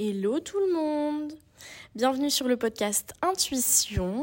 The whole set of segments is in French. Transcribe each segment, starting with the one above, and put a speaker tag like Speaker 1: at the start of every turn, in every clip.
Speaker 1: Hello tout le monde Bienvenue sur le podcast Intuition.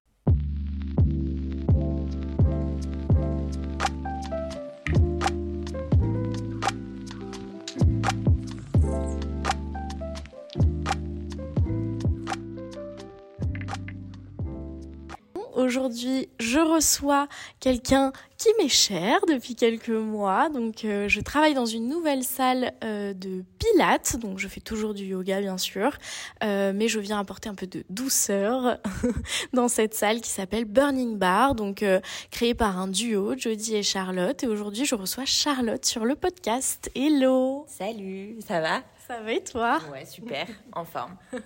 Speaker 1: Aujourd'hui, je reçois quelqu'un qui m'est cher depuis quelques mois. Donc, euh, je travaille dans une nouvelle salle euh, de pilates. Donc, je fais toujours du yoga, bien sûr. Euh, mais je viens apporter un peu de douceur dans cette salle qui s'appelle Burning Bar. Donc, créée par un duo, Jodie et Charlotte. Et aujourd'hui, je reçois Charlotte sur le podcast. Hello
Speaker 2: Salut, ça va?
Speaker 1: Ça va et toi?
Speaker 2: Ouais, super, en forme.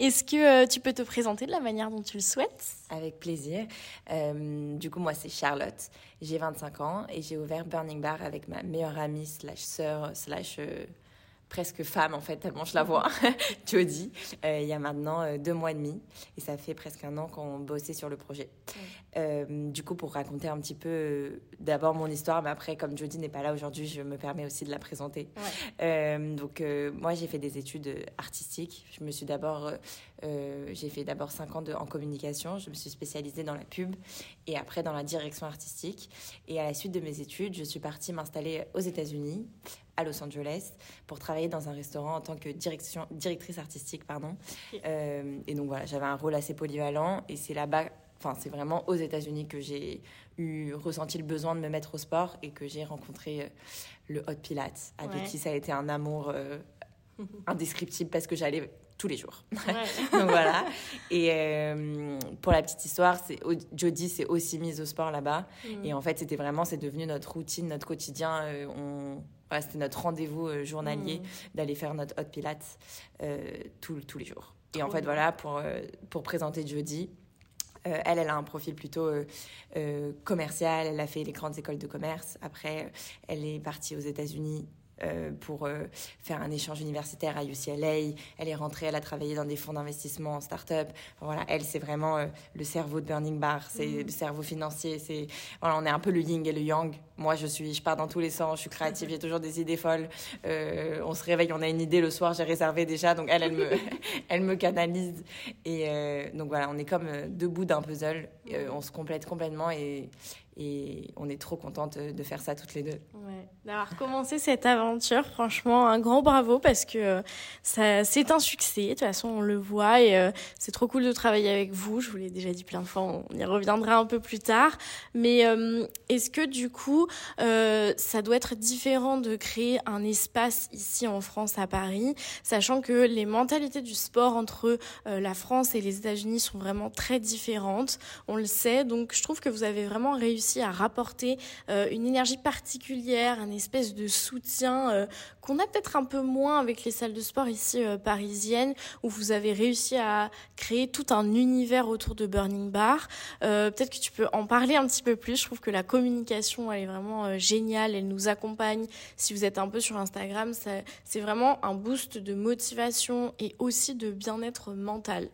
Speaker 1: Est-ce que tu peux te présenter de la manière dont tu le souhaites?
Speaker 2: Avec plaisir. du coup, moi, c'est Charlotte. J'ai 25 ans et j'ai ouvert Burning Bar avec ma meilleure amie slash sœur slash euh, presque femme en fait, tellement je la vois, Jodie, euh, il y a maintenant euh, deux mois et demi. Et ça fait presque un an qu'on bossait sur le projet. Euh, du coup, pour raconter un petit peu d'abord mon histoire, mais après, comme Jodie n'est pas là aujourd'hui, je me permets aussi de la présenter. donc, moi, j'ai fait des études artistiques. Je me suis d'abord, j'ai fait d'abord cinq ans de, en communication. Je me suis spécialisée dans la pub et après dans la direction artistique. Et à la suite de mes études, je suis partie m'installer aux États-Unis à Los Angeles pour travailler dans un restaurant en tant que direction, directrice artistique. Pardon. Euh, et donc voilà, j'avais un rôle assez polyvalent et c'est là-bas, enfin c'est vraiment aux États-Unis que j'ai eu ressenti le besoin de me mettre au sport et que j'ai rencontré euh, le Hot Pilates avec qui ça a été un amour euh, indescriptible parce que j'allais tous les jours. donc voilà. Et pour la petite histoire, c'est Jodie s'est aussi mise au sport là-bas. Mm. Et en fait, c'était vraiment, c'est devenu notre routine, notre quotidien. on, c'était notre rendez-vous euh, journalier mmh. d'aller faire notre hot pilates euh, tous les jours. Et en fait, voilà, pour, euh, pour présenter Jodie, elle, elle a un profil plutôt commercial. Elle a fait les grandes écoles de commerce. Après, elle est partie aux États-Unis euh, pour euh, faire un échange universitaire à UCLA. Elle est rentrée, elle a travaillé dans des fonds d'investissement en start-up. voilà, elle, c'est vraiment euh, le cerveau de Burning Bar, c'est mm. le cerveau financier. C'est voilà, on est un peu le yin et le yang. Moi, je suis, je pars dans tous les sens, je suis créative, j'ai toujours des idées folles. on se réveille, on a une idée le soir, j'ai réservé déjà, donc elle, elle me, elle me canalise. Et donc voilà, on est comme deux bouts d'un puzzle. on se complète complètement et et on est trop contente de faire ça toutes les deux.
Speaker 1: Ouais, d'avoir commencé cette aventure, franchement, un grand bravo parce que euh, ça, c'est un succès. De toute façon, on le voit et euh, c'est trop cool de travailler avec vous. Je vous l'ai déjà dit plein de fois, on y reviendra un peu plus tard. Mais euh, est-ce que du coup, ça doit être différent de créer un espace ici en France, à Paris, sachant que les mentalités du sport entre la France et les États-Unis sont vraiment très différentes? On le sait, donc je trouve que vous avez vraiment réussi à rapporter euh, une énergie particulière, un espèce de soutien euh, qu'on a peut-être un peu moins avec les salles de sport ici euh, parisiennes, où vous avez réussi à créer tout un univers autour de Burning Bar. peut-être que tu peux en parler un petit peu plus. Je trouve que la communication, elle est vraiment géniale. Elle nous accompagne. Si vous êtes un peu sur Instagram, c'est vraiment un boost de motivation et aussi de bien-être mental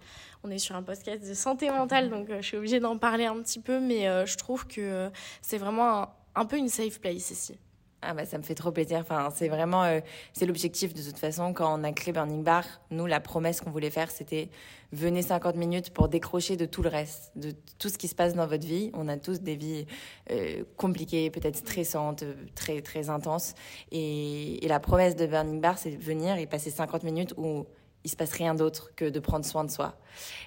Speaker 1: on est sur un podcast de santé mentale, donc euh, je suis obligée d'en parler un petit peu, mais euh, je trouve que euh, c'est vraiment un, peu une safe place ici.
Speaker 2: Ah bah ça me fait trop plaisir. Enfin, c'est vraiment c'est l'objectif de toute façon quand on a créé Burning Bar. Nous, la promesse qu'on voulait faire, c'était venez 50 minutes pour décrocher de tout le reste, de tout ce qui se passe dans votre vie. On a tous des vies compliquées, peut-être stressantes, très très intenses. Et, et la promesse de Burning Bar, c'est venir et passer 50 minutes où il se passe rien d'autre que de prendre soin de soi.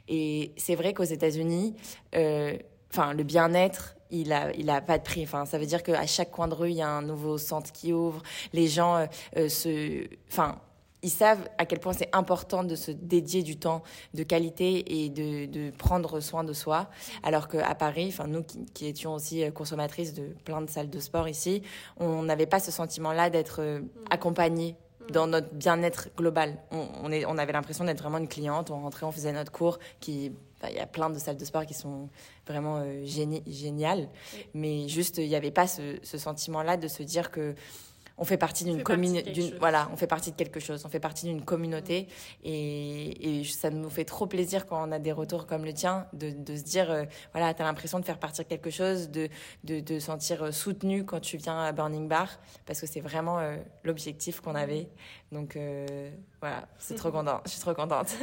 Speaker 2: Et c'est vrai qu'aux États-Unis, euh, enfin, le bien-être, il a, il a pas de prix. Enfin, ça veut dire qu'à chaque coin de rue, il y a un nouveau centre qui ouvre. Les gens euh, euh, se, enfin, ils savent à quel point c'est important de se dédier du temps de qualité et de, de prendre soin de soi. Alors qu'à Paris, enfin nous qui, qui, étions aussi consommatrices de plein de salles de sport ici, on n'avait pas ce sentiment-là d'être accompagné dans notre bien-être global. On, on, est, on avait l'impression d'être vraiment une cliente. On rentrait, on faisait notre cours. Qui, il y a plein de salles de sport qui sont vraiment euh, géniales, mais juste il n'y avait pas ce, ce sentiment-là de se dire que on fait partie d'une communauté, voilà, on fait partie de quelque chose, on fait partie d'une communauté, et, et, ça nous fait trop plaisir quand on a des retours comme le tien, de, de se dire, euh, voilà, t'as l'impression de faire partir quelque chose, de, de, de sentir euh, soutenu quand tu viens à Burning Bar, parce que c'est vraiment euh, l'objectif qu'on avait. Donc euh, voilà, c'est trop content. Je suis trop contente.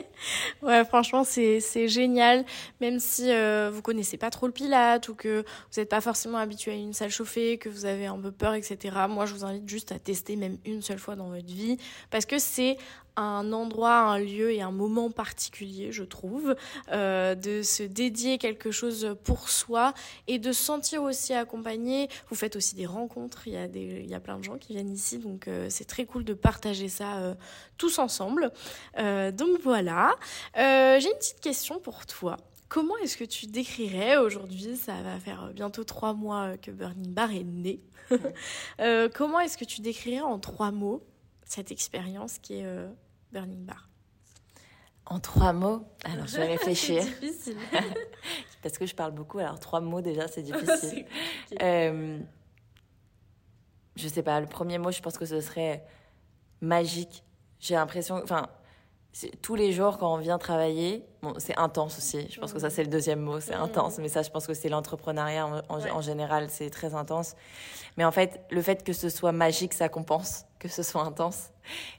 Speaker 1: ouais, franchement, c'est génial. Même si euh, vous connaissez pas trop le Pilate ou que vous n'êtes pas forcément habitué à une salle chauffée, que vous avez un peu peur, etc. Moi, je vous invite juste à tester même une seule fois dans votre vie parce que c'est un endroit, un lieu et un moment particulier, je trouve, euh, de se dédier quelque chose pour soi et de se sentir aussi accompagné. Vous faites aussi des rencontres, il y a, des, il y a plein de gens qui viennent ici, donc euh, c'est très cool de partager ça euh, tous ensemble. donc voilà, j'ai une petite question pour toi. Comment est-ce que tu décrirais aujourd'hui, ça va faire bientôt trois mois que Burning Bar est né, comment est-ce que tu décrirais en trois mots cette expérience qui est Burning Bar
Speaker 2: En trois mots Alors, je vais réfléchir.
Speaker 1: c'est difficile.
Speaker 2: Parce que je parle beaucoup, alors trois mots déjà, c'est difficile. euh, je sais pas, le premier mot, je pense que ce serait magique. J'ai l'impression, enfin, tous les jours quand on vient travailler, bon, c'est intense aussi. Je pense que ça, c'est le deuxième mot, c'est intense. Mais ça, je pense que c'est l'entrepreneuriat en, général, c'est très intense. Mais en fait, le fait que ce soit magique, ça compense que ce soit intense.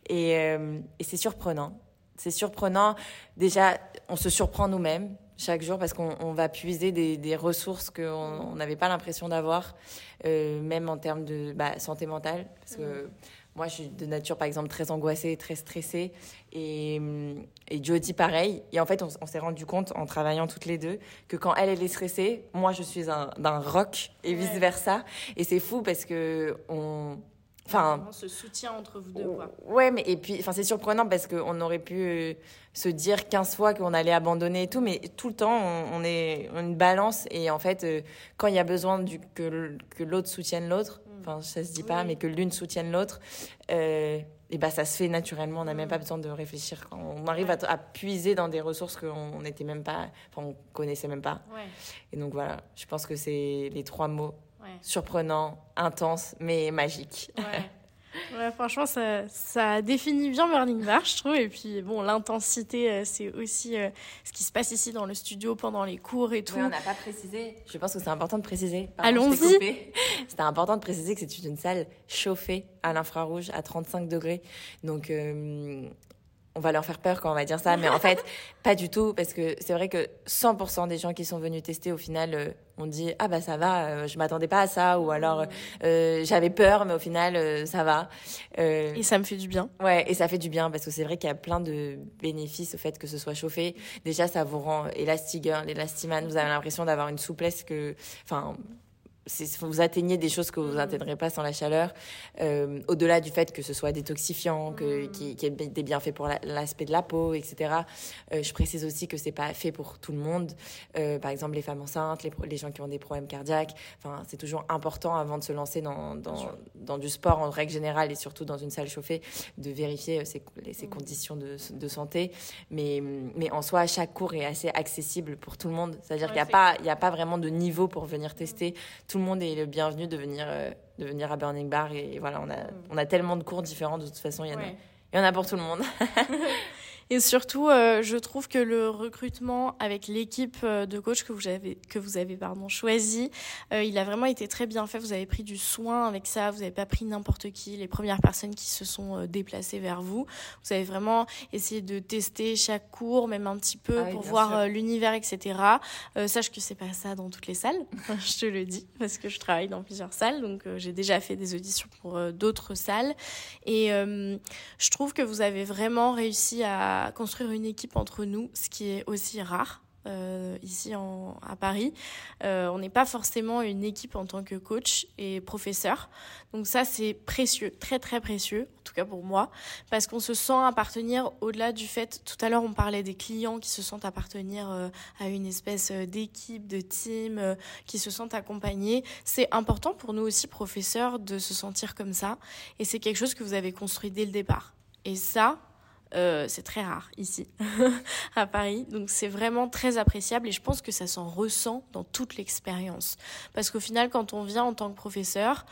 Speaker 2: Et, euh, et c'est surprenant. C'est surprenant. Déjà, on se surprend nous-mêmes chaque jour parce qu'on va puiser des, des ressources qu'on n'avait pas l'impression d'avoir, euh, même en termes de bah, santé mentale. Parce que moi, je suis de nature, par exemple, très angoissée, très stressée. Et, et Jodie, pareil. Et en fait, on, s'est rendu compte, en travaillant toutes les deux, que quand elle, elle est stressée, moi, je suis d'un rock et vice-versa. Et c'est fou parce que on...
Speaker 1: Enfin, ce soutien entre vous deux. Quoi.
Speaker 2: Ouais, mais et puis, enfin, c'est surprenant parce qu'on aurait pu euh, se dire 15 fois qu'on allait abandonner et tout, mais tout le temps, on, est une balance. Et en fait, euh, quand il y a besoin du, que, que l'autre soutienne l'autre, enfin ça se dit pas, mais que l'une soutienne l'autre, euh, et ben ça se fait naturellement. On n'a même pas besoin de réfléchir. On arrive à, puiser dans des ressources qu'on n'était même pas, enfin on connaissait même pas. Et donc voilà, je pense que c'est les trois mots surprenant, intense, mais magique.
Speaker 1: Ouais, franchement, ça, ça définit bien Burning Bar, je trouve. Et puis, bon, l'intensité, euh, c'est aussi euh, ce qui se passe ici dans le studio pendant les cours et tout.
Speaker 2: on n'a pas précisé. Je pense que c'est important de préciser.
Speaker 1: Allons-y.
Speaker 2: C'était important de préciser que c'est une salle chauffée à l'infrarouge à 35 degrés. Donc, euh, on va leur faire peur quand on va dire ça, mais en fait, pas du tout, parce que c'est vrai que 100% des gens qui sont venus tester, au final, euh, on dit ah bah ça va, euh, je m'attendais pas à ça, ou alors euh, j'avais peur, mais au final ça va.
Speaker 1: et ça me fait du bien.
Speaker 2: Ouais, et ça fait du bien parce que c'est vrai qu'il y a plein de bénéfices au fait que ce soit chauffé. Déjà, ça vous rend élastigeur, l'élastiman. Vous avez l'impression d'avoir une souplesse que, enfin vous atteignez des choses que vous n'atteindrez mm. pas sans la chaleur, euh, au-delà du fait que ce soit détoxifiant, que, mm. qui, qui ait des bienfaits pour l'aspect de la peau, etc. Euh, je précise aussi que c'est pas fait pour tout le monde. Euh, par exemple, les femmes enceintes, les, les, gens qui ont des problèmes cardiaques. Enfin, c'est toujours important avant de se lancer dans, dans, dans, du sport en règle générale et surtout dans une salle chauffée, de vérifier ses, ses mm. conditions de, de, santé. Mais, mais en soi, chaque cours est assez accessible pour tout le monde. C'est-à-dire qu'il n'y a pas, il y a pas vraiment de niveau pour venir tester tout le monde est le bienvenu de venir, euh, de venir à Burning Bar. Et, voilà, on a, mm. on a tellement de cours différents, de toute façon, il y en, a, il y en a pour tout le monde.
Speaker 1: Et surtout, euh, je trouve que le recrutement avec l'équipe euh, de coach que vous avez, que vous avez pardon, choisi, euh, il a vraiment été très bien fait. Vous avez pris du soin avec ça. Vous n'avez pas pris n'importe qui, les premières personnes qui se sont déplacées vers vous. Vous avez vraiment essayé de tester chaque cours, même un petit peu, ah pour voir l'univers, etc. sache que c'est pas ça dans toutes les salles. je te le dis parce que je travaille dans plusieurs salles, donc j'ai déjà fait des auditions pour d'autres salles. Et je trouve que vous avez vraiment réussi à construire une équipe entre nous, ce qui est aussi rare. Euh, ici à Paris. Euh, on n'est pas forcément une équipe en tant que coach et professeur. Donc ça, c'est précieux, très très précieux, en tout cas pour moi, parce qu'on se sent appartenir au-delà du fait, tout à l'heure on parlait des clients qui se sentent appartenir euh, à une espèce d'équipe, de team, qui se sentent accompagnés. C'est important pour nous aussi, professeurs, de se sentir comme ça. Et c'est quelque chose que vous avez construit dès le départ. Et ça, euh, c'est très rare ici, à Paris. Donc c'est vraiment très appréciable et je pense que ça s'en ressent dans toute l'expérience. Parce qu'au final, quand on vient en tant que professeur,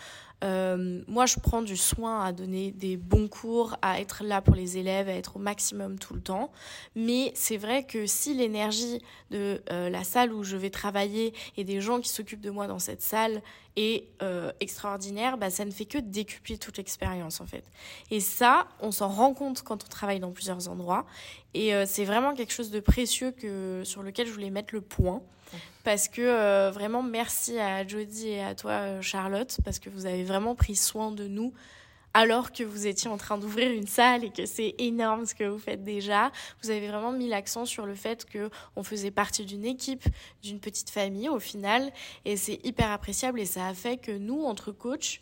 Speaker 1: euh, moi, je prends du soin à donner des bons cours, à être là pour les élèves, à être au maximum tout le temps. Mais c'est vrai que si l'énergie de euh, la salle où je vais travailler et des gens qui s'occupent de moi dans cette salle est extraordinaire, bah, ça ne fait que décupler toute l'expérience en fait. Et ça, on s'en rend compte quand on travaille dans plusieurs endroits. Et c'est vraiment quelque chose de précieux que, sur lequel je voulais mettre le point. Parce que vraiment, merci à Jodie et à toi, Charlotte, parce que vous avez vraiment pris soin de nous alors que vous étiez en train d'ouvrir une salle et que c'est énorme ce que vous faites déjà. Vous avez vraiment mis l'accent sur le fait que on faisait partie d'une équipe, d'une petite famille au final, et c'est hyper appréciable et ça a fait que nous, entre coachs,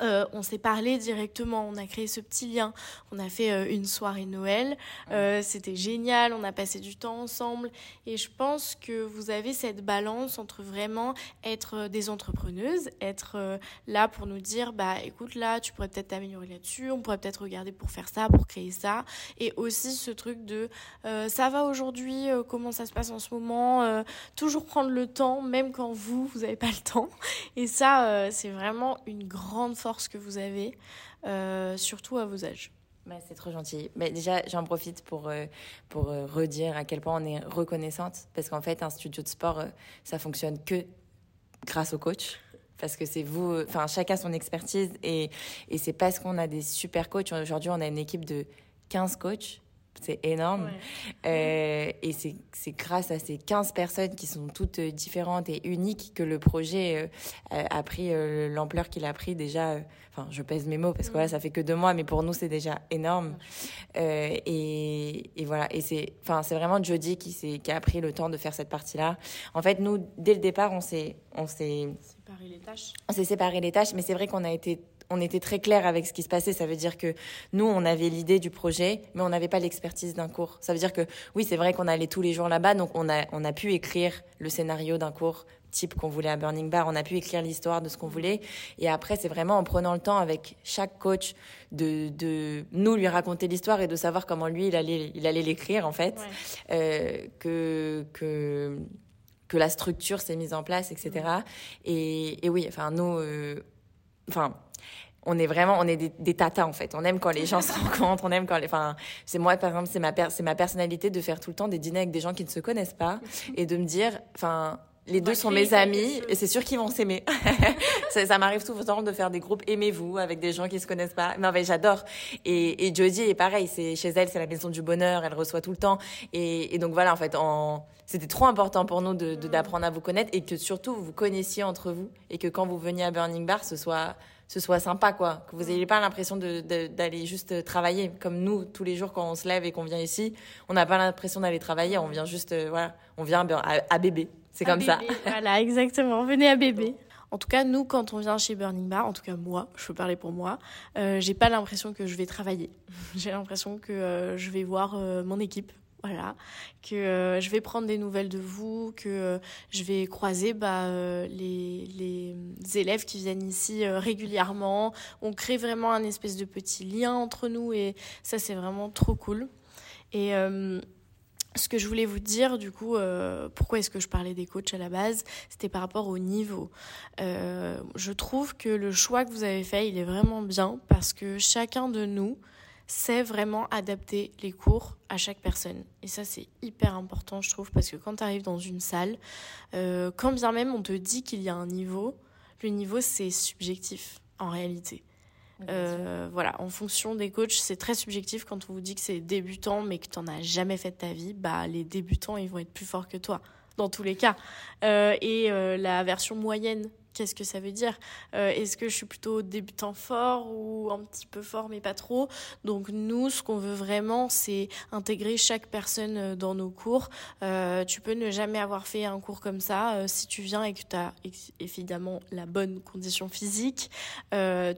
Speaker 1: euh, on s'est parlé directement, on a créé ce petit lien, on a fait euh, une soirée Noël, euh, c'était génial, on a passé du temps ensemble. Et je pense que vous avez cette balance entre vraiment être des entrepreneuses, être là pour nous dire bah écoute là tu pourrais peut-être t'améliorer là-dessus, on pourrait peut-être regarder pour faire ça, pour créer ça. Et aussi ce truc de ça va aujourd'hui, comment ça se passe en ce moment, toujours prendre le temps même quand vous vous n'avez pas le temps. Et ça c'est vraiment une grande force que vous avez, euh, surtout à vos âges.
Speaker 2: Bah, c'est trop gentil. Mais déjà, j'en profite pour, euh, pour euh, redire à quel point on est reconnaissante. Parce qu'en fait, un studio de sport, ça fonctionne que grâce au coach. Parce que c'est vous, enfin, chacun son expertise. Et, et c'est parce qu'on a des super coachs. Aujourd'hui, on a une équipe de 15 coachs c'est énorme. Euh, et c'est grâce à ces 15 personnes qui sont toutes différentes et uniques que le projet euh, a pris euh, l'ampleur qu'il a pris déjà. Enfin, je pèse mes mots parce que voilà, ça fait que deux mois, mais pour nous, c'est déjà énorme. Et, et, voilà. Et c'est vraiment Jodie qui, qui a pris le temps de faire cette partie-là. En fait, nous, dès le départ, on s'est. On s'est
Speaker 1: séparé les tâches.
Speaker 2: On s'est séparé les tâches, mais c'est vrai qu'on a été on était très clair avec ce qui se passait. Ça veut dire que nous, on avait l'idée du projet, mais on n'avait pas l'expertise d'un cours. Ça veut dire que oui, c'est vrai qu'on allait tous les jours là-bas, donc on a, on a pu écrire le scénario d'un cours type qu'on voulait à Burning Bar, on a pu écrire l'histoire de ce qu'on voulait. Et après, c'est vraiment en prenant le temps avec chaque coach de, de nous lui raconter l'histoire et de savoir comment lui, il allait, il allait l'écrire, en fait, euh, que, que, que la structure s'est mise en place, etc. Et, et oui, enfin, nous, euh, enfin, on est vraiment, on est des, des, tatas en fait. On aime quand les gens se rencontrent, on aime quand les, enfin, c'est moi par exemple, c'est ma, c'est ma personnalité de faire tout le temps des dîners avec des gens qui ne se connaissent pas et de me dire, enfin, les deux sont mes amis et c'est sûr qu'ils vont s'aimer. ça, ça m'arrive tout le temps de faire des groupes aimez-vous avec des gens qui se connaissent pas. Non mais j'adore. Et, et Jodie est pareil. C'est chez elle, c'est la maison du bonheur. Elle reçoit tout le temps. Et, et donc voilà, en fait, en... c'était trop important pour nous de d'apprendre à vous connaître et que surtout vous vous connaissiez entre vous et que quand vous veniez à Burning Bar, ce soit ce soit sympa, quoi. Que vous n'ayez pas l'impression d'aller juste travailler. Comme nous, tous les jours, quand on se lève et qu'on vient ici, on n'a pas l'impression d'aller travailler. On vient juste, euh, voilà, on vient à, bébé. C'est comme ça.
Speaker 1: Voilà, exactement. Venez à bébé. En tout cas, nous, quand on vient chez Burning Bar, en tout cas moi, je peux parler pour moi, euh, j'ai pas l'impression que je vais travailler. j'ai l'impression que euh, je vais voir euh, mon équipe, voilà, que euh, je vais prendre des nouvelles de vous, que euh, je vais croiser bah, euh, les, les, élèves qui viennent ici régulièrement. On crée vraiment un espèce de petit lien entre nous et ça c'est vraiment trop cool. Et ce que je voulais vous dire, du coup, pourquoi est-ce que je parlais des coachs à la base C'était par rapport au niveau. je trouve que le choix que vous avez fait, il est vraiment bien parce que chacun de nous, c'est vraiment adapter les cours à chaque personne. Et ça, c'est hyper important, je trouve, parce que quand tu arrives dans une salle, euh, quand bien même on te dit qu'il y a un niveau, le niveau, c'est subjectif, en réalité. Euh, voilà, en fonction des coachs, c'est très subjectif quand on vous dit que c'est débutant, mais que tu n'en as jamais fait de ta vie, bah, les débutants, ils vont être plus forts que toi, dans tous les cas. Euh, et la version moyenne qu'est-ce que ça veut dire euh, Est-ce que je suis plutôt débutant fort ou un petit peu fort mais pas trop? Donc nous, ce qu'on veut vraiment, c'est intégrer chaque personne euh, dans nos cours. Euh, tu peux ne jamais avoir fait un cours comme ça. si tu viens et que tu as évidemment la bonne condition physique,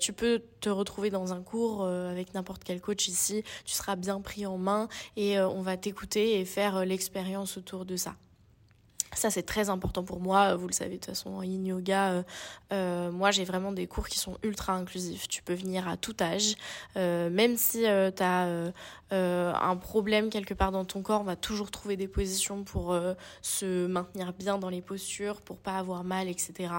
Speaker 1: tu peux te retrouver dans un cours avec n'importe quel coach ici. Tu seras bien pris en main et on va t'écouter et faire l'expérience autour de ça. Ça, c'est très important pour moi. Vous le savez, de toute façon, en yin yoga, euh, euh, moi, j'ai vraiment des cours qui sont ultra inclusifs. Tu peux venir à tout âge. Euh, même si tu as un problème quelque part dans ton corps, on va toujours trouver des positions pour se maintenir bien dans les postures, pour pas avoir mal, etc.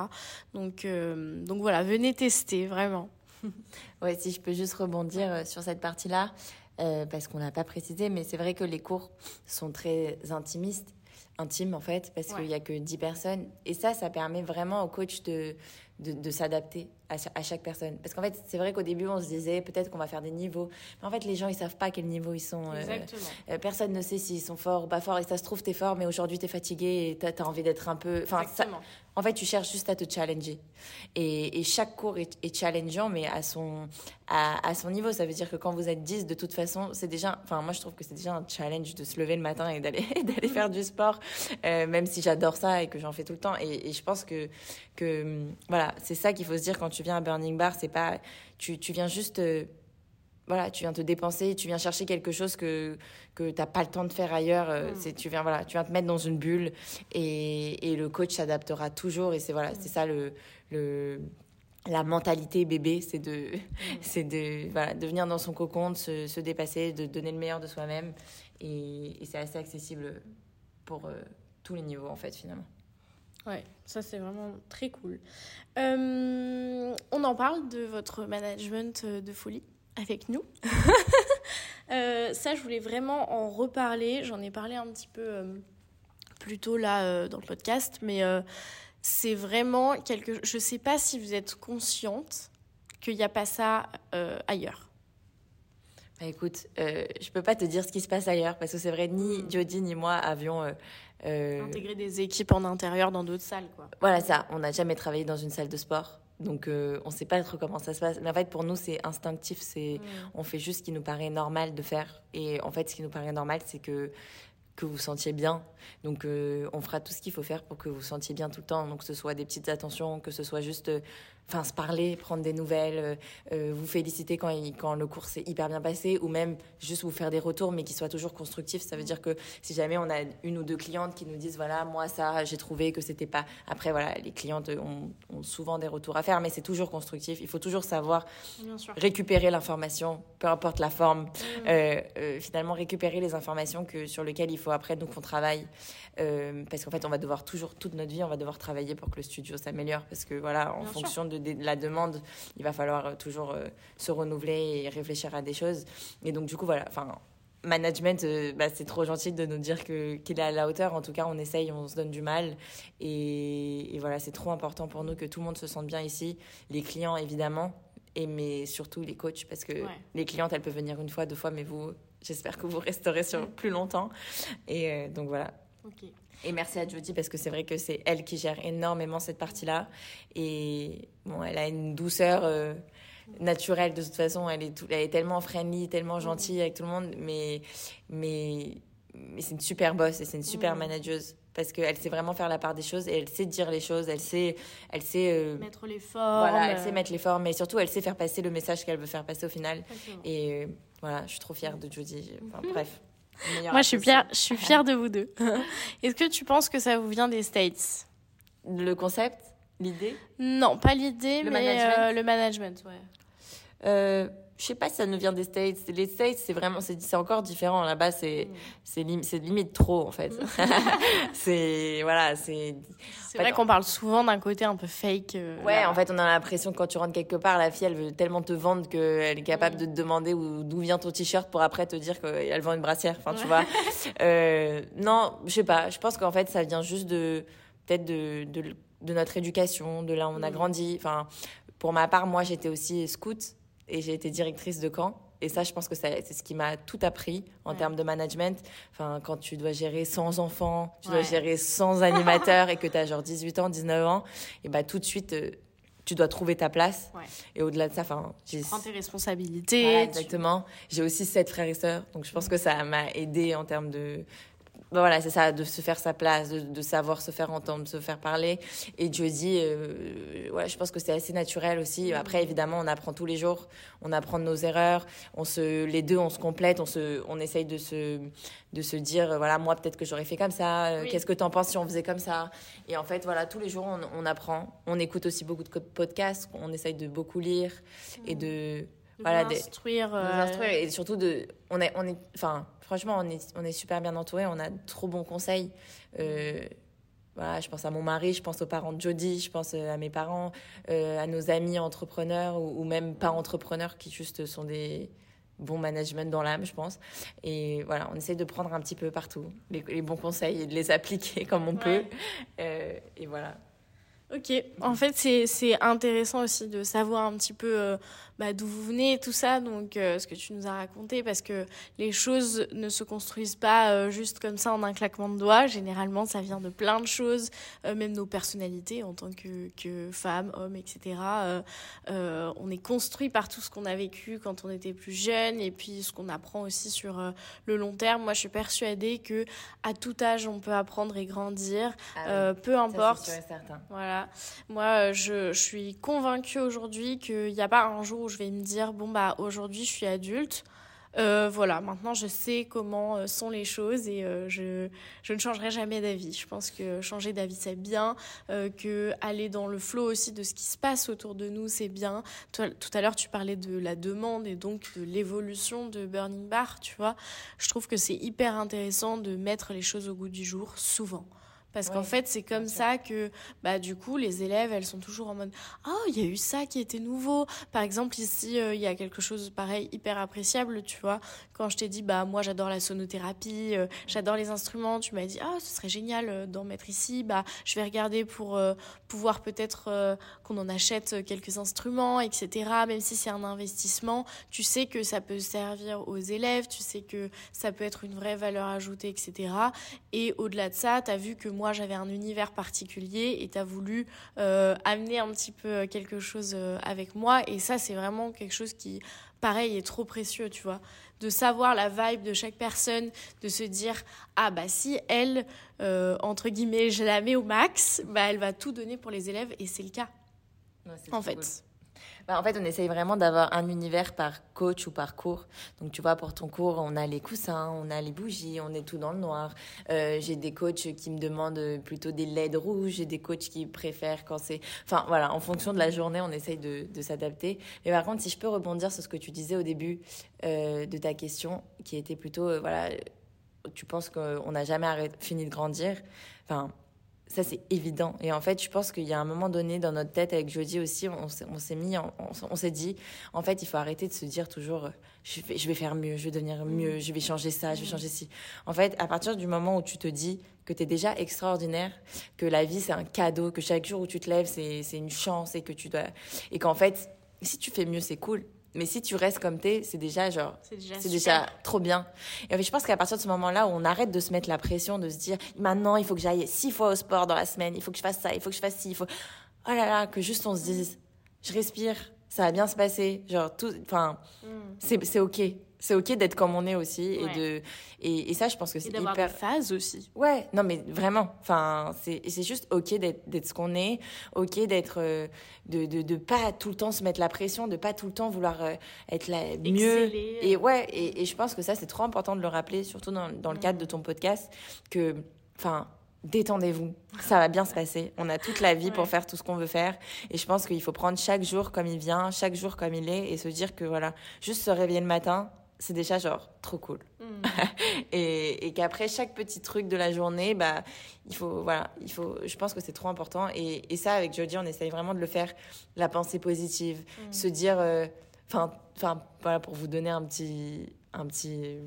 Speaker 1: Donc, donc voilà, venez tester, vraiment.
Speaker 2: ouais, si je peux juste rebondir sur cette partie-là, parce qu'on n'a pas précisé, mais c'est vrai que les cours sont très intimistes intime en fait parce qu'il n'y a que 10 personnes. Et ça ça permet vraiment au coach de de, s'adapter à, chaque personne. Parce qu'en fait, c'est vrai qu'au début, on se disait peut-être qu'on va faire des niveaux. Mais en fait, les gens, ils savent pas quel niveau ils sont.
Speaker 1: Exactement.
Speaker 2: personne ne sait s'ils sont forts ou pas forts. Et ça se trouve, tu es fort, mais aujourd'hui, tu es fatigué et tu as, envie d'être un peu. Enfin, en fait, tu cherches juste à te challenger. Et, chaque cours est, challengeant, mais à son, à, son niveau. Ça veut dire que quand vous êtes 10, de toute façon, c'est déjà. Enfin, moi, je trouve que c'est déjà un challenge de se lever le matin et d'aller d'aller faire du sport, euh, même si j'adore ça et que j'en fais tout le temps. Et, je pense que, que voilà, c'est ça qu'il faut se dire quand tu viens à Burning Bar. C'est pas. Tu, tu viens juste. Euh, voilà, tu viens te dépenser, tu viens chercher quelque chose que que t'as pas le temps de faire ailleurs. Euh, mm. C'est tu viens voilà, tu viens te mettre dans une bulle et, et le coach s'adaptera toujours et c'est voilà, c'est ça le le la mentalité bébé, c'est de, mm. c'est de, voilà, de venir dans son cocon, de se, se dépasser, de donner le meilleur de soi-même. Et, c'est assez accessible pour euh, tous les niveaux, en fait, finalement.
Speaker 1: Ouais, ça c'est vraiment très cool. Euh, on en parle de votre management de folie avec nous. Euh, ça, je voulais vraiment en reparler. J'en ai parlé un petit peu euh, plus tôt là euh, dans le podcast, mais c'est vraiment quelque. Je sais pas si vous êtes consciente qu'il n'y a pas ça ailleurs.
Speaker 2: Bah, écoute, je peux pas te dire ce qui se passe ailleurs parce que c'est vrai, ni hmm. Jodie ni moi avions
Speaker 1: intégré des équipes en intérieur dans d'autres salles, quoi.
Speaker 2: Voilà ça. On n'a jamais travaillé dans une salle de sport. Donc, euh, on ne sait pas trop comment ça se passe. Mais en fait, pour nous, c'est instinctif. C'est, mm. On fait juste ce qui nous paraît normal de faire. Et en fait, ce qui nous paraît normal, c'est que que vous sentiez bien. Donc, euh, on fera tout ce qu'il faut faire pour que vous sentiez bien tout le temps. Donc, que ce soit des petites attentions, que ce soit juste, euh, enfin, se parler, prendre des nouvelles, euh, vous féliciter quand, quand le cours s'est hyper bien passé, ou même juste vous faire des retours, mais qui soient toujours constructifs. Ça veut dire que si jamais on a une ou deux clientes qui nous disent, voilà, moi, ça, j'ai trouvé que c'était pas. Après, voilà, les clientes ont, souvent des retours à faire, mais c'est toujours constructif. Il faut toujours savoir récupérer l'information, peu importe la forme. Mm. finalement, récupérer les informations que, sur lesquelles il faut après nous qu'on travaille. Euh, parce qu'en fait, on va devoir toujours, toute notre vie, on va devoir travailler pour que le studio s'améliore. Parce que voilà, en fonction de, la demande, il va falloir euh, toujours euh, se renouveler et réfléchir à des choses. Et donc, du coup, voilà, enfin. Management, bah, c'est trop gentil de nous dire que qu'il est à la hauteur. En tout cas, on essaye, on se donne du mal. Et, voilà, c'est trop important pour nous que tout le monde se sente bien ici. Les clients, évidemment, et mais surtout les coachs, parce que les clientes, elles peuvent venir une fois, deux fois, mais vous, J'espère que vous resterez sur plus longtemps. Et euh, donc voilà. Et merci à Jodie parce que c'est vrai que c'est elle qui gère énormément cette partie-là. Et bon, elle a une douceur euh, naturelle de toute façon. Elle est, elle est tellement friendly, tellement gentille avec tout le monde. Mais, mais, mais c'est une super boss et c'est une super manageuse parce qu'elle sait vraiment faire la part des choses et elle sait dire les choses, elle sait, elle sait
Speaker 1: euh, mettre l'effort.
Speaker 2: Voilà, elle sait mettre l'effort, mais surtout elle sait faire passer le message qu'elle veut faire passer au final. Et voilà, je suis trop fière de Judy. Enfin, bref.
Speaker 1: Moi, je suis, fière, je suis fière de vous deux. Est-ce que tu penses que ça vous vient des States?
Speaker 2: Le concept? L'idée?
Speaker 1: Non, pas l'idée, mais management? Euh, le management, ouais.
Speaker 2: Euh, je sais pas si ça nous vient des States. Les States, c'est vraiment, c'est encore différent. Là-bas, c'est, mm. c'est, limite trop, en fait. Mm. c'est, voilà, c'est.
Speaker 1: C'est vrai qu'on parle souvent d'un côté un peu fake. Euh,
Speaker 2: ouais, en fait, on a l'impression que quand tu rentres quelque part, la fille, elle veut tellement te vendre qu'elle est capable mm. de te demander d'où vient ton t-shirt pour après te dire qu'elle vend une brassière. Enfin, tu vois. Euh, non, je sais pas. Je pense qu'en fait, ça vient juste de, peut-être de, de, de, notre éducation, de là où on a grandi. Enfin, pour ma part, moi, j'étais aussi scout et j'ai été directrice de camp. Et ça, je pense que c'est ce qui m'a tout appris en termes de management. Enfin, quand tu dois gérer 100 enfants, tu dois gérer 100 animateurs et que tu as genre 18 ans, 19 ans, et bah tout de suite, euh, tu dois trouver ta place. Et au-delà de ça, enfin,
Speaker 1: j'ai. Prends tes responsabilités.
Speaker 2: exactement. J'ai aussi sept frères et sœurs, donc je pense que ça m'a aidé en termes de voilà, c'est ça, de se faire sa place, de, savoir se faire entendre, de se faire parler. Et Jodie, euh, ouais, je pense que c'est assez naturel aussi. Après, évidemment, on apprend tous les jours, on apprend de nos erreurs, on se, les deux, on se complète, on se, on essaye de se, de se dire, voilà, moi peut-être que j'aurais fait comme ça. Euh, qu'est-ce que tu en penses si on faisait comme ça? Et en fait, voilà, tous les jours, on, on, apprend. On écoute aussi beaucoup de podcasts, on essaye de beaucoup lire et de
Speaker 1: voilà, d'instruire,
Speaker 2: euh, et surtout de, on est, on est, enfin, franchement, on est, on est super bien entouré, on a trop bons conseils. Euh, voilà, je pense à mon mari, je pense aux parents de Jody, je pense euh, à mes parents, à nos amis entrepreneurs ou, même pas entrepreneurs qui juste sont des bons management dans l'âme, je pense. Et voilà, on essaie de prendre un petit peu partout les, bons conseils et de les appliquer comme on peut. et voilà.
Speaker 1: Ok, en fait c'est intéressant aussi de savoir un petit peu euh, bah, d'où vous venez, tout ça, donc euh, ce que tu nous as raconté, parce que les choses ne se construisent pas euh, juste comme ça en un claquement de doigts. Généralement, ça vient de plein de choses, même nos personnalités en tant que, que femmes, hommes, etc. on est construit par tout ce qu'on a vécu quand on était plus jeune, et puis ce qu'on apprend aussi sur le long terme. Moi, je suis persuadée que à tout âge, on peut apprendre et grandir, ah peu importe.
Speaker 2: Ça, certain.
Speaker 1: Voilà. Moi, je, je suis convaincue aujourd'hui qu'il n'y a pas un jour où je vais me dire bon bah aujourd'hui je suis adulte. Euh, voilà, maintenant je sais comment euh, sont les choses et euh, je, ne changerai jamais d'avis. Je pense que changer d'avis c'est bien, que aller dans le flot aussi de ce qui se passe autour de nous c'est bien. Tout à l'heure tu parlais de la demande et donc de l'évolution de Burning Bar, tu vois. Je trouve que c'est hyper intéressant de mettre les choses au goût du jour souvent. Parce qu'en fait, c'est comme ça que, bah, du coup, les élèves, elles sont toujours en mode Oh, il y a eu ça qui était nouveau. Par exemple, ici, euh, il y a quelque chose pareil, hyper appréciable, tu vois. Quand je t'ai dit, bah, moi, j'adore la sonothérapie, euh, j'adore les instruments, tu m'as dit Ah, ce serait génial euh, d'en mettre ici. Bah, je vais regarder pour pouvoir peut-être qu'on en achète quelques instruments, etc. Même si c'est un investissement, tu sais que ça peut servir aux élèves, tu sais que ça peut être une vraie valeur ajoutée, etc. Et au-delà de ça, tu as vu que moi j'avais un univers particulier et tu as voulu euh, amener un petit peu euh, quelque chose euh, avec moi. Et ça, c'est vraiment quelque chose qui, pareil, est trop précieux, tu vois. De savoir la vibe de chaque personne, de se dire, ah bah si elle, entre guillemets, je la mets au max, bah elle va tout donner pour les élèves et c'est le cas. en fait.
Speaker 2: Bah, en fait, on essaye vraiment d'avoir un univers par coach ou par cours. Donc, tu vois, pour ton cours, on a les coussins, on a les bougies, on est tout dans le noir. Euh, j'ai des coachs qui me demandent plutôt des LED rouges, j'ai des coachs qui préfèrent quand c'est... Enfin, voilà, en fonction de la journée, on essaye de, s'adapter. Mais par contre, si je peux rebondir sur ce que tu disais au début euh, de ta question, qui était plutôt, euh, voilà, tu penses qu'on n'a jamais fini de grandir. Enfin, ça, c'est évident. Et en fait, je pense qu'il y a un moment donné dans notre tête, avec Jodie aussi, on, s'est mis, on, s'est dit, en fait, il faut arrêter de se dire toujours, je vais, je vais faire mieux, je vais devenir mieux, je vais changer ça, je vais changer ci. En fait, à partir du moment où tu te dis que tu es déjà extraordinaire, que la vie, c'est un cadeau, que chaque jour où tu te lèves, c'est une chance et que tu dois, et qu'en fait, si tu fais mieux, c'est cool. Mais si tu restes comme t'es, c'est déjà genre, c'est déjà, trop bien. Et en fait, je pense qu'à partir de ce moment-là, on arrête de se mettre la pression, de se dire, maintenant, il faut que j'aille six fois au sport dans la semaine, il faut que je fasse ça, il faut que je fasse ci, il faut, oh là là, que juste on se dise, je respire, ça va bien se passer, genre tout, enfin, mm. c'est, c'est ok c'est ok d'être comme on est aussi et de et, et, ça je pense que c'est hyper
Speaker 1: des phases aussi.
Speaker 2: Ouais non mais vraiment. Enfin c'est c'est juste ok d'être d'être ce qu'on est ok d'être euh, de, de de pas tout le temps se mettre la pression de pas tout le temps vouloir euh, être la mieux. Et ouais et, et, je pense que ça c'est trop important de le rappeler surtout dans dans le cadre de ton podcast que enfin détendez-vous, ça va bien se passer. On a toute la vie pour faire tout ce qu'on veut faire. Et je pense qu'il faut prendre chaque jour comme il vient, chaque jour comme il est, et se dire que voilà, juste se réveiller le matin, c'est déjà genre trop cool. Mm. et, et qu'après chaque petit truc de la journée, bah, il faut, voilà, il faut, je pense que c'est trop important. Et, et, ça, avec Jodie, on essaye vraiment de le faire, la pensée positive, mm. se dire, euh, enfin, enfin, voilà, pour vous donner un petit, un petit,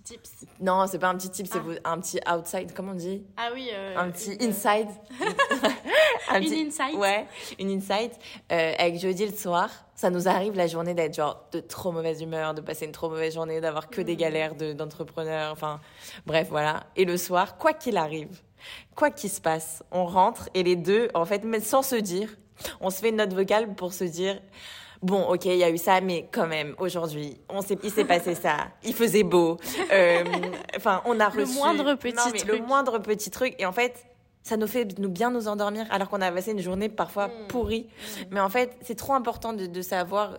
Speaker 1: tips.
Speaker 2: Non, c'est pas un petit tip, c'est ah. un petit outside, comment on dit
Speaker 1: Ah oui. Euh,
Speaker 2: un petit inside.
Speaker 1: un une petit, insight.
Speaker 2: Ouais, une insight. Euh, avec jeudi le soir, ça nous arrive la journée d'être genre de trop mauvaise humeur, de passer une trop mauvaise journée, d'avoir que des mm. galères d'entrepreneurs, enfin bref, voilà. Et le soir, quoi qu'il arrive, quoi qu'il se passe, on rentre et les deux, en fait, mais sans se dire, on se fait une note vocale pour se dire bon, ok, il y a eu ça, mais quand même, aujourd'hui, on s'est, il s'est passé ça. Il faisait beau. Euh, enfin, on a reçu.
Speaker 1: Le moindre petit non, mais
Speaker 2: truc. Le moindre petit truc. Et en fait, ça nous fait nous bien nous endormir alors qu'on a passé une journée parfois mm. pourrie. Mm. Mais en fait, c'est trop important de, de savoir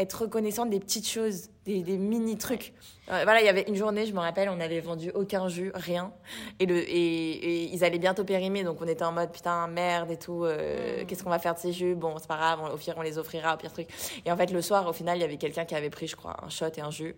Speaker 2: être reconnaissant des petites choses, des, des mini trucs. Euh, voilà, il y avait une journée, je me rappelle, on n'avait vendu aucun jus, rien, et le et, ils allaient bientôt périmer, donc on était en mode putain merde et tout. Euh, mm. Qu'est-ce qu'on va faire de ces jus? Bon, c'est pas grave, au pire on les offrira, au pire truc. Et en fait, le soir, au final, il y avait quelqu'un qui avait pris, je crois, un shot et un jus.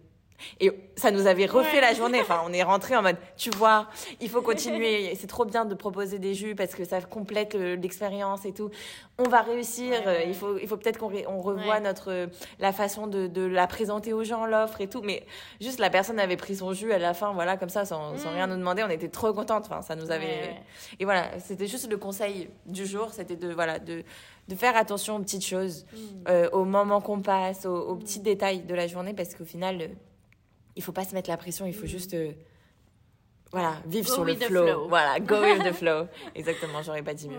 Speaker 2: Et ça nous avait refait la journée. Enfin, on est rentré en mode, tu vois, il faut continuer. C'est trop bien de proposer des jus parce que ça complète l'expérience et tout. On va réussir. Il faut, il faut peut-être qu'on on revoie notre, la façon de, de, la présenter aux gens, l'offre et tout. Mais juste, la personne avait pris son jus à la fin, voilà, comme ça, sans, sans mm. rien nous demander. On était trop contente. Enfin, ça nous avait. Et voilà, c'était juste le conseil du jour. C'était de, voilà, de, de faire attention aux petites choses, mm. euh, aux moments qu'on passe, aux, petits mm. détails de la journée, parce qu'au final, il faut pas se mettre la pression, il faut mm. juste euh, voilà, vivre sur le flow. Voilà, go with the flow. Exactement, j'aurais pas dit mieux.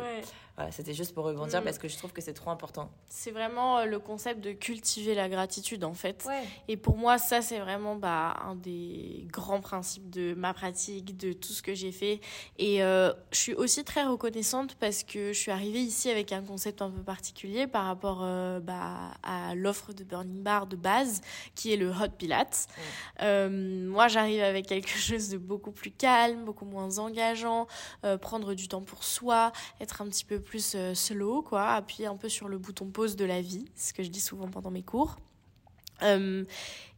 Speaker 2: Voilà, c'était juste pour rebondir mm. parce que je trouve que c'est trop important.
Speaker 1: C'est vraiment euh, le concept de cultiver la gratitude en fait. Et pour moi, ça c'est vraiment bah, un des grands principes de ma pratique, de tout ce que j'ai fait. Et euh, je suis aussi très reconnaissante parce que je suis arrivée ici avec un concept un peu particulier par rapport euh, bah, à l'offre de Burning Bar de base qui est le Hot Pilates. Mm. moi, j'arrive avec quelque chose de beaucoup plus calme, beaucoup moins engageant, prendre du temps pour soi, être un petit peu plus euh, slow, quoi, appuyer un peu sur le bouton pause de la vie, ce que je dis souvent pendant mes cours. Euh,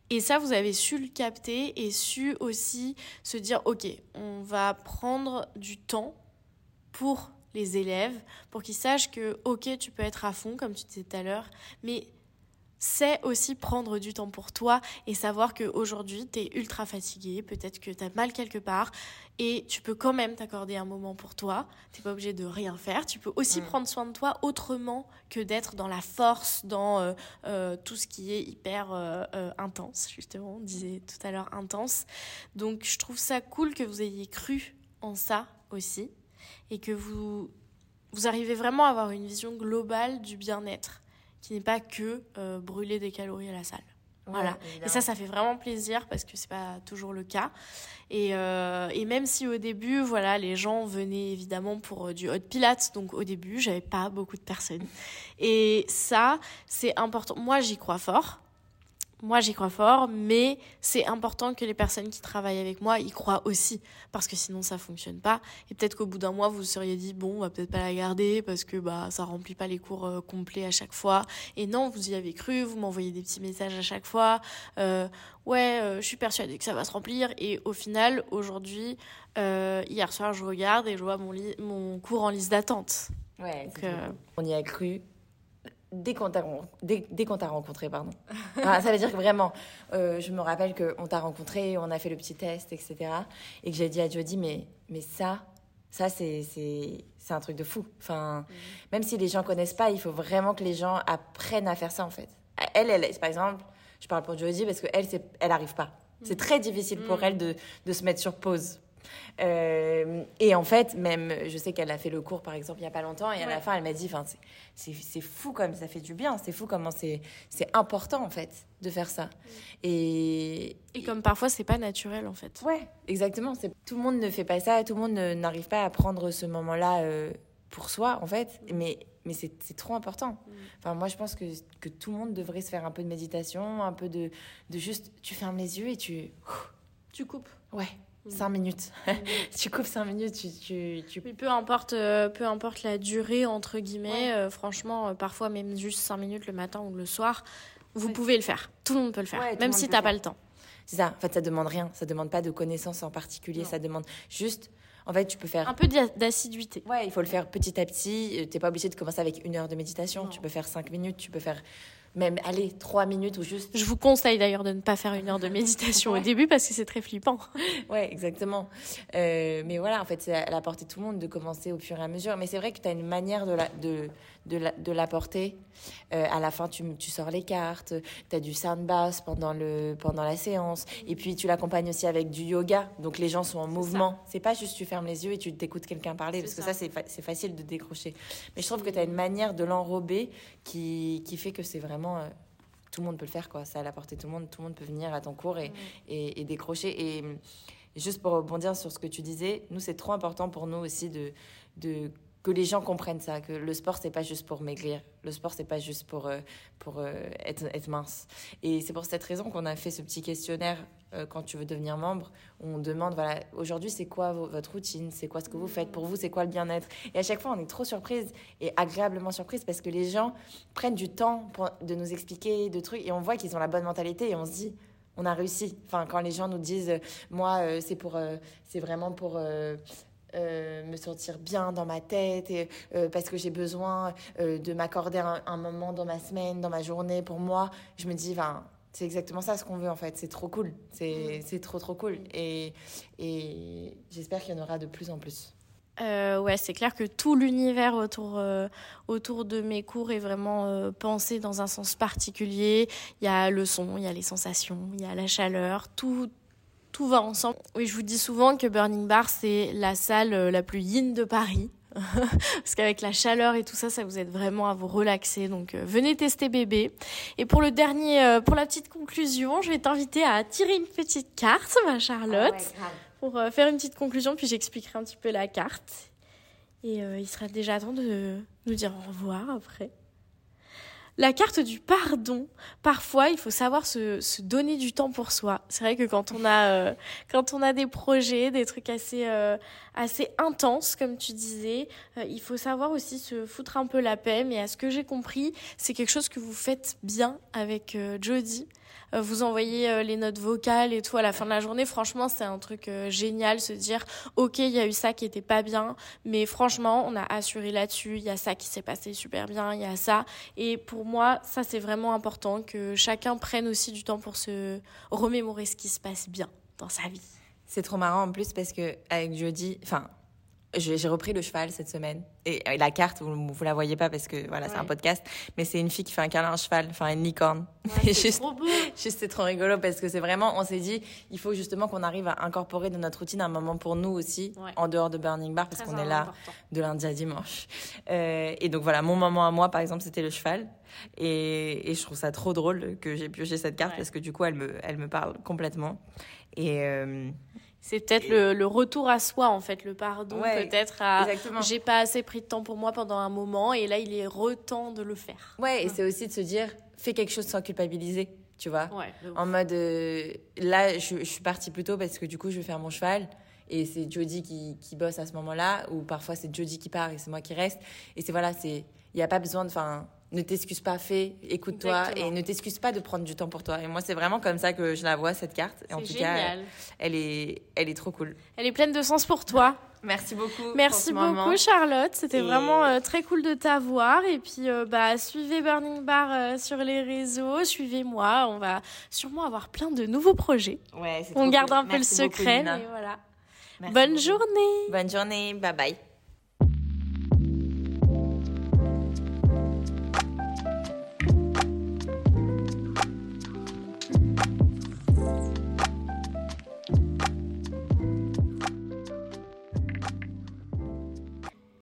Speaker 1: et ça, vous avez su le capter et su aussi se dire, ok, on va prendre du temps pour les élèves, pour qu'ils sachent que, ok, tu peux être à fond, comme tu disais tout à l'heure, mais c'est aussi prendre du temps pour toi et savoir qu'aujourd'hui, tu es ultra fatigué, peut-être que tu as mal quelque part et tu peux quand même t'accorder un moment pour toi. Tu pas obligé de rien faire. Tu peux aussi prendre soin de toi autrement que d'être dans la force, dans euh, euh, tout ce qui est hyper euh, intense, justement. On disait tout à l'heure intense. Donc, je trouve ça cool que vous ayez cru en ça aussi et que vous, vous arrivez vraiment à avoir une vision globale du bien-être qui n'est pas que euh, brûler des calories à la salle. voilà. Et ça, ça fait vraiment plaisir parce que c'est pas toujours le cas. Et, euh, et, même si au début, voilà, les gens venaient évidemment pour euh, du hot pilates, donc au début, j'avais pas beaucoup de personnes. Et ça, c'est important. Moi, j'y crois fort. Moi, j'y crois fort, mais c'est important que les personnes qui travaillent avec moi y croient aussi, parce que sinon ça fonctionne pas. Et peut-être qu'au bout d'un mois, vous vous seriez dit bon, on va peut-être pas la garder parce que bah ça remplit pas les cours euh, complets à chaque fois. Et non, vous y avez cru, vous m'envoyez des petits messages à chaque fois. Euh, ouais, euh, je suis persuadée que ça va se remplir. Et au final, aujourd'hui, hier soir, je regarde et je vois mon, mon cours en liste d'attente.
Speaker 2: Ouais, on y a cru dès qu'on t'a dès, dès rencontré pardon ça veut dire que vraiment euh, je me rappelle qu'on t'a rencontré on a fait le petit test etc et que j'ai dit à Jodie mais mais ça ça c'est c'est c'est un truc de fou enfin mm. même si les gens connaissent pas il faut vraiment que les gens apprennent à faire ça en fait elle elle par exemple je parle pour Jodie parce que elle c'est elle arrive pas c'est mm. très difficile pour mm. elle de de se mettre sur pause euh, et en fait, même, je sais qu'elle a fait le cours, par exemple, il n'y a pas longtemps, et à la fin, elle m'a dit, c'est fou comme ça fait du bien, c'est fou comment c'est important, en fait, de faire ça. Et,
Speaker 1: et comme parfois, c'est pas naturel, en fait.
Speaker 2: Ouais, exactement. Tout le monde ne fait pas ça, tout le monde n'arrive pas à prendre ce moment-là euh, pour soi, en fait, mais mais c'est trop important. Mm. Enfin, moi, je pense que, que tout le monde devrait se faire un peu de méditation, un peu de, de juste, tu fermes les yeux et tu...
Speaker 1: Tu coupes.
Speaker 2: Ouais, 5 minutes. tu coupes 5 minutes, tu... tu, tu...
Speaker 1: peu, importe, euh, peu importe la durée, entre guillemets, euh, franchement, euh, parfois même juste 5 minutes le matin ou le soir, vous pouvez le faire. Tout le monde peut le faire, même si tu n'as pas le temps.
Speaker 2: C'est ça, en fait, ça demande rien. Ça demande pas de connaissances en particulier, ça demande juste... En fait, tu peux faire...
Speaker 1: Un peu d'assiduité.
Speaker 2: Ouais, il faut le faire petit à petit. Tu n'es pas obligé de commencer avec une heure de méditation. Tu peux faire 5 minutes, tu peux faire même allez trois minutes ou juste.
Speaker 1: Je vous conseille d'ailleurs de ne pas faire une heure de méditation au début parce que c'est très flippant.
Speaker 2: ouais, exactement. Euh, mais voilà, en fait, c'est à la portée de tout le monde de commencer au fur et à mesure. Mais c'est vrai que tu as une manière de la, de, de l'apporter. Euh, à la fin, tu, tu sors les cartes, tu as du sound bass pendant, le, pendant la séance, et puis tu l'accompagnes aussi avec du yoga, donc les gens sont en mouvement. C'est pas juste tu fermes les yeux et tu t'écoutes quelqu'un parler, parce que ça, c'est, facile de décrocher. Mais je trouve que tu as une manière de l'enrober qui, qui fait que c'est vraiment... Euh, tout le monde peut le faire, quoi. Ça à la portée de tout le monde. Tout le monde peut venir à ton cours et, et, et décrocher. Et, et, juste pour rebondir sur ce que tu disais, nous, c'est trop important pour nous aussi de, de que les gens comprennent ça, que le sport c'est pas juste pour maigrir, le sport c'est pas juste pour euh, pour euh, être, mince. Et c'est pour cette raison qu'on a fait ce petit questionnaire euh, quand tu veux devenir membre, on demande voilà aujourd'hui c'est quoi votre routine, c'est quoi ce que vous faites? Pour vous, c'est quoi le bien-être? Et à chaque fois on est trop surprise et agréablement surprise parce que les gens prennent du temps pour, de nous expliquer de trucs et on voit qu'ils ont la bonne mentalité et on se dit on a réussi. Enfin, quand les gens nous disent, moi, c'est pour, c'est vraiment pour euh, me sentir bien dans ma tête, et, euh, parce que j'ai besoin euh, de m'accorder un, un moment dans ma semaine, dans ma journée pour moi. Je me dis, enfin, c'est exactement ça ce qu'on veut en fait. C'est trop cool. C'est, c'est trop trop cool. Et, et j'espère qu'il y en aura de plus en plus.
Speaker 1: Euh, ouais, c'est clair que tout l'univers autour, euh, autour de mes cours est vraiment euh, pensé dans un sens particulier. Il y a le son, il y a les sensations, il y a la chaleur, tout, tout va ensemble. Oui, je vous dis souvent que Burning Bar, c'est la salle euh, la plus yin de Paris. Parce qu'avec la chaleur et tout ça, ça vous aide vraiment à vous relaxer. Donc euh, venez tester bébé. Et pour le dernier, euh, pour la petite conclusion, je vais t'inviter à tirer une petite carte, ma Charlotte pour euh, faire une petite conclusion, puis j'expliquerai un petit peu la carte. Et il sera déjà temps de nous dire au revoir après. La carte du pardon. Parfois, il faut savoir se, se donner du temps pour soi. C'est vrai que quand on a, euh, quand on a des projets, des trucs assez, euh, assez intenses, comme tu disais, euh, il faut savoir aussi se foutre un peu la paix. Mais à ce que j'ai compris, c'est quelque chose que vous faites bien avec euh, Jodie. Euh, vous envoyez euh, les notes vocales et tout à la fin de la journée. Franchement, c'est un truc génial, se dire, ok, il y a eu ça qui était pas bien, mais franchement, on a assuré là-dessus. Il y a ça qui s'est passé super bien, il y a ça. Et pour moi, ça c'est vraiment important que chacun prenne aussi du temps pour se remémorer ce qui se passe bien dans sa vie.
Speaker 2: C'est trop marrant en plus parce que avec Jodie, enfin, j'ai repris le cheval cette semaine et, et la carte vous, vous la voyez pas parce que voilà c'est un
Speaker 1: Ouais.
Speaker 2: podcast, mais c'est une fille qui fait un câlin à un cheval, enfin une licorne. Et juste,
Speaker 1: trop beau.
Speaker 2: juste c'est trop rigolo parce que c'est vraiment, on s'est dit, il faut justement qu'on arrive à incorporer dans notre routine un moment pour nous aussi
Speaker 1: Ouais.
Speaker 2: en dehors de Burning Bar parce qu'on est là
Speaker 1: important.
Speaker 2: de lundi à dimanche. Euh, et donc voilà, mon moment à moi, par exemple, c'était le cheval. Et, et je trouve ça trop drôle que j'ai pioché cette carte
Speaker 1: Ouais.
Speaker 2: parce que du coup, elle me, elle me parle complètement. Et euh,
Speaker 1: C'est peut-être le, le retour à soi, en fait, le pardon,
Speaker 2: Ouais,
Speaker 1: peut-être à. J'ai pas assez pris de temps pour moi pendant un moment, et là, il est retemps de le faire.
Speaker 2: Ouais, et c'est aussi de se dire, fais quelque chose sans culpabiliser, tu vois.
Speaker 1: Ouais.
Speaker 2: En mode, euh, là, je, je suis partie plus tôt parce que du coup, je vais faire mon cheval. Et c'est Jodie qui, qui bosse à ce moment-là, ou parfois c'est Jodie qui part et c'est moi qui reste. Et c'est voilà, c'est, il n'y a pas besoin de, enfin, ne t'excuse pas, fais, écoute-toi, et ne t'excuse pas de prendre du temps pour toi. Et moi, c'est vraiment comme ça que je la vois, cette carte. Et en
Speaker 1: C'est
Speaker 2: tout cas,
Speaker 1: génial.
Speaker 2: elle est, elle est trop cool.
Speaker 1: Elle est pleine de sens pour toi.
Speaker 2: Merci beaucoup.
Speaker 1: Merci
Speaker 2: pour ce moment.
Speaker 1: beaucoup Charlotte, c'était
Speaker 2: Et-
Speaker 1: vraiment euh, très cool de t'avoir et puis euh, bah suivez Burning Bar euh, sur les réseaux, suivez-moi, on va sûrement avoir plein de nouveaux projets.
Speaker 2: Ouais,
Speaker 1: On garde
Speaker 2: cool.
Speaker 1: un peu
Speaker 2: Merci
Speaker 1: le secret mais voilà.
Speaker 2: Merci
Speaker 1: Bonne
Speaker 2: beaucoup.
Speaker 1: journée.
Speaker 2: Bonne journée. Bye bye.